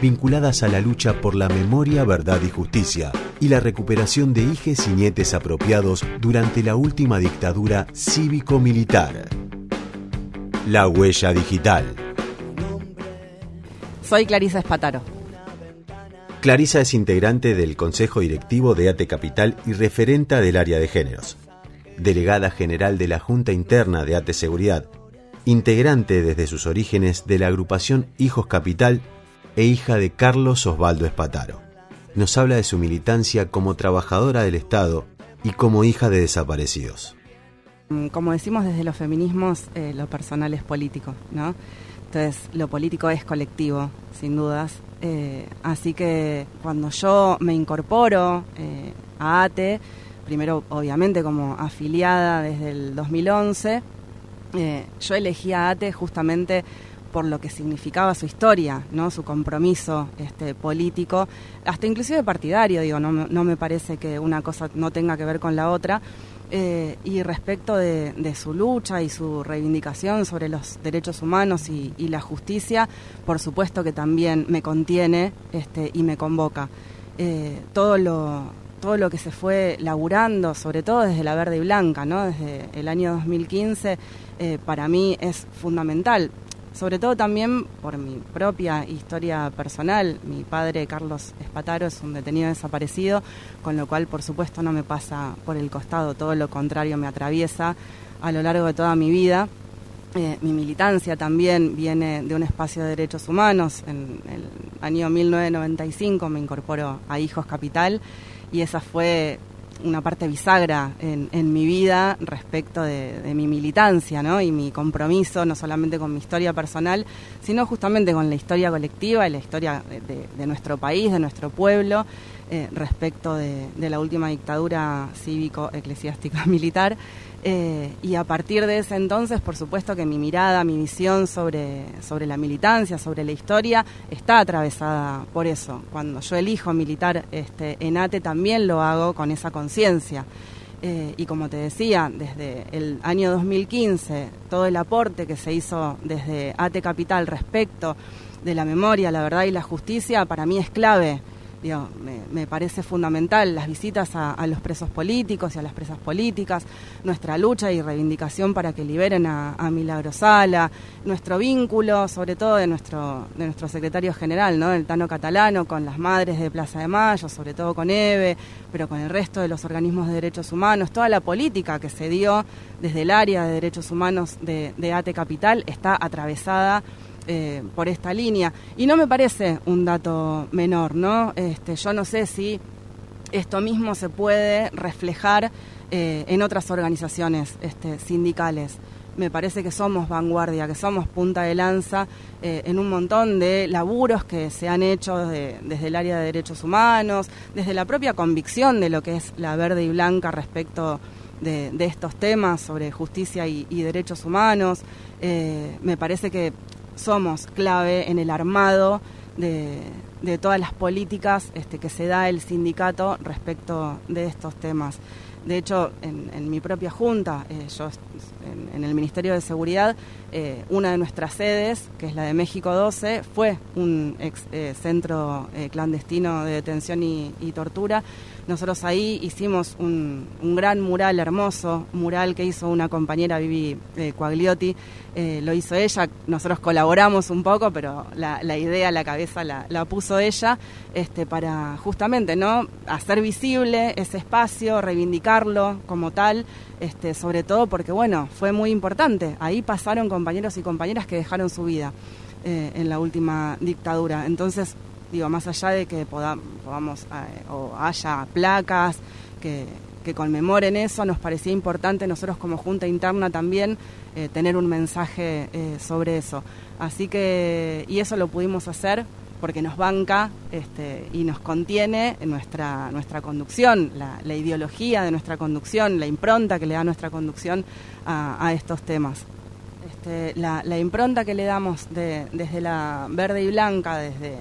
vinculadas a la lucha por la memoria, verdad y justicia y la recuperación de hijes y nietes apropiados durante la última dictadura cívico-militar. La huella digital. Soy Clarisa Espataro. Clarisa es integrante del Consejo Directivo de ATE Capital y referenta del área de géneros. Delegada general de la Junta Interna de ATE Seguridad, integrante desde sus orígenes de la agrupación Hijos Capital e hija de Carlos Osvaldo Espataro. Nos habla de su militancia como trabajadora del Estado y como hija de desaparecidos. Como decimos desde los feminismos, eh, lo personal es político, ¿no? Entonces, lo político es colectivo, sin dudas. Eh, así que cuando yo me incorporo eh, a ATE, primero obviamente como afiliada desde el 2011, yo elegí a ATE justamente por lo que significaba su historia, su compromiso este, político, hasta inclusive partidario, digo, no, me parece que una cosa no tenga que ver con la otra. Eh, y respecto de, su lucha y su reivindicación sobre los derechos humanos y, la justicia, por supuesto que también me contiene este, y me convoca. Eh, todo lo todo lo que se fue laburando, sobre todo desde la verde y blanca, desde el año 2015, eh, para mí es fundamental sobre todo también por mi propia historia personal. Mi padre, Carlos Espataro, es un detenido desaparecido, con lo cual, por supuesto, no me pasa por el costado, todo lo contrario, me atraviesa a lo largo de toda mi vida. Eh, mi militancia también viene de un espacio de derechos humanos. En el año 1995 me incorporo a Hijos Capital y esa fue una parte bisagra en, en mi vida respecto de, mi militancia ¿no? y mi compromiso, no solamente con mi historia personal, sino justamente con la historia colectiva y la historia de, nuestro país, de nuestro pueblo, eh, respecto de, la última dictadura cívico-eclesiástica militar. Eh, y a partir de ese entonces, por supuesto que mi mirada, mi visión sobre, sobre la militancia, sobre la historia, está atravesada por eso. Cuando yo elijo militar este, en ATE también lo hago con esa conciencia. Eh, y como te decía, desde el año 2015, todo el aporte que se hizo desde ATE Capital respecto de la memoria, la verdad y la justicia, para mí es clave me, parece fundamental las visitas a, los presos políticos y a las presas políticas, nuestra lucha y reivindicación para que liberen a, a Sala, nuestro vínculo, sobre todo de nuestro, de nuestro secretario general, ¿no? el Tano Catalano, con las madres de Plaza de Mayo, sobre todo con EVE, pero con el resto de los organismos de derechos humanos, toda la política que se dio desde el área de derechos humanos de, de ATE Capital está atravesada eh, por esta línea. Y no me parece un dato menor, ¿no? Este, yo no sé si esto mismo se puede reflejar eh, en otras organizaciones este, sindicales. Me parece que somos vanguardia, que somos punta de lanza eh, en un montón de laburos que se han hecho desde el área de derechos humanos, desde la propia convicción de lo que es la verde y blanca respecto de, estos temas sobre justicia y, derechos humanos. me parece que somos clave en el armado de, todas las políticas este, que se da el sindicato respecto de estos temas. De hecho, en, mi propia junta, eh, yo en, el Ministerio de Seguridad, eh, una de nuestras sedes, que es la de México 12, fue un ex, eh, centro clandestino de detención y, tortura. Nosotros ahí hicimos un, gran mural hermoso, mural que hizo una compañera Vivi Quagliotti, lo hizo ella, nosotros colaboramos un poco, pero la, idea, la cabeza la, la, puso ella, este, para justamente no hacer visible ese espacio, como tal, este, sobre todo porque, bueno, fue muy importante. Ahí pasaron compañeros y compañeras que dejaron su vida eh, en la última dictadura. Entonces, digo, más allá de que podamos, eh, o haya placas que, conmemoren eso, nos parecía importante nosotros como Junta Interna también eh, tener un mensaje sobre eso. Así que, y eso lo pudimos hacer porque nos banca este, y nos contiene nuestra, nuestra conducción, la, ideología de nuestra conducción, la impronta que le da nuestra conducción a, estos temas. Este, la, impronta que le damos desde la verde y blanca, desde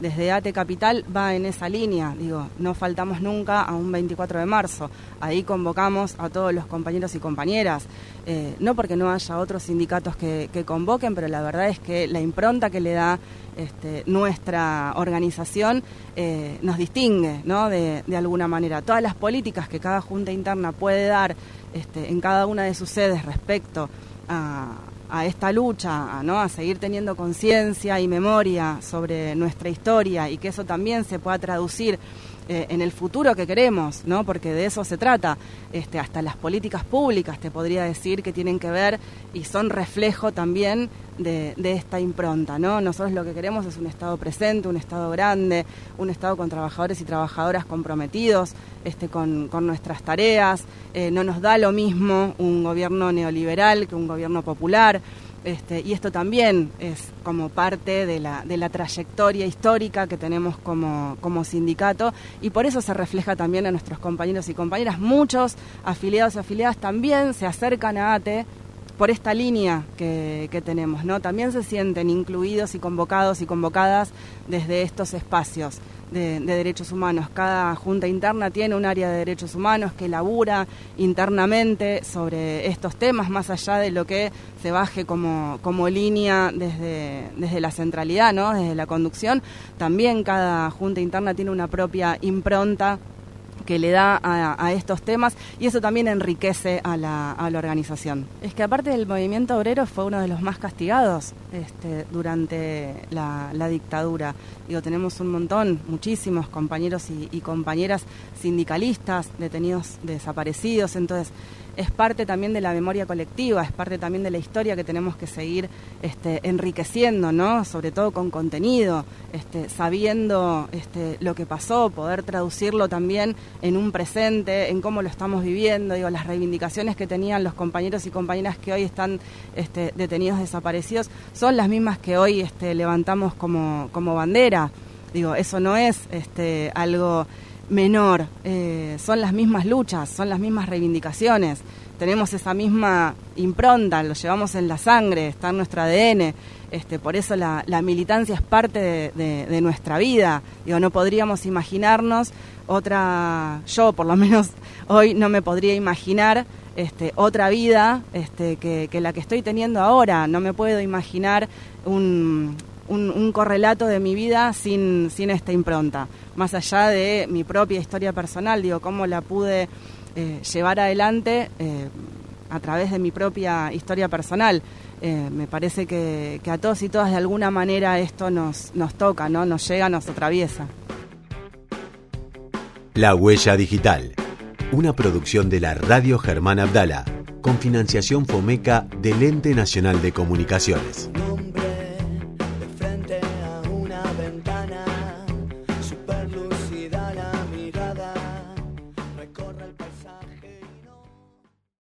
desde ATE Capital va en esa línea. Digo, no faltamos nunca a un 24 de marzo. Ahí convocamos a todos los compañeros y compañeras. Eh, no porque no haya otros sindicatos que, convoquen, pero la verdad es que la impronta que le da este, nuestra organización eh, nos distingue, ¿no? De, alguna manera. Todas las políticas que cada junta interna puede dar este, en cada una de sus sedes respecto a a esta lucha, ¿no? a seguir teniendo conciencia y memoria sobre nuestra historia y que eso también se pueda traducir eh, en el futuro que queremos, ¿no? Porque de eso se trata. Este, hasta las políticas públicas te podría decir que tienen que ver y son reflejo también de, esta impronta, ¿no? Nosotros lo que queremos es un Estado presente, un Estado grande, un Estado con trabajadores y trabajadoras comprometidos este, con, nuestras tareas. Eh, no nos da lo mismo un gobierno neoliberal que un gobierno popular. Este, y esto también es como parte de la, de la trayectoria histórica que tenemos como, como, sindicato y por eso se refleja también a nuestros compañeros y compañeras. Muchos afiliados y afiliadas también se acercan a ATE por esta línea que, que, tenemos, ¿no? También se sienten incluidos y convocados y convocadas desde estos espacios de, derechos humanos. Cada junta interna tiene un área de derechos humanos que labura internamente sobre estos temas, más allá de lo que se baje como, como línea desde, desde la centralidad, ¿no? desde la conducción. También cada junta interna tiene una propia impronta que le da a, estos temas y eso también enriquece a la, a la, organización. Es que aparte del movimiento obrero fue uno de los más castigados este, durante la, dictadura. Digo, tenemos un montón, muchísimos compañeros y compañeras sindicalistas detenidos, desaparecidos, entonces es parte también de la memoria colectiva, es parte también de la historia que tenemos que seguir este, enriqueciendo, ¿no? Sobre todo con contenido, este, sabiendo este, lo que pasó, poder traducirlo también en un presente, en cómo lo estamos viviendo, digo, las reivindicaciones que tenían los compañeros y compañeras que hoy están este, detenidos desaparecidos son las mismas que hoy este, levantamos como, como bandera. Digo, eso no es este, algo menor. Eh, son las mismas luchas, son las mismas reivindicaciones. Tenemos esa misma impronta, lo llevamos en la sangre, está en nuestro ADN. Este, por eso la, militancia es parte de, nuestra vida. Digo, no podríamos imaginarnos otra, yo por lo menos hoy no me podría imaginar este, otra vida este, que, la que estoy teniendo ahora. No me puedo imaginar un, correlato de mi vida sin, sin esta impronta, más allá de mi propia historia personal, digo, cómo la pude eh, llevar adelante eh, a través de mi propia historia personal. Eh, me parece que, que, a todos y todas de alguna manera esto nos, nos toca, ¿no? nos llega, nos atraviesa. La Huella Digital, una producción de la Radio Germán Abdala, con financiación FOMECA del Ente Nacional de Comunicaciones.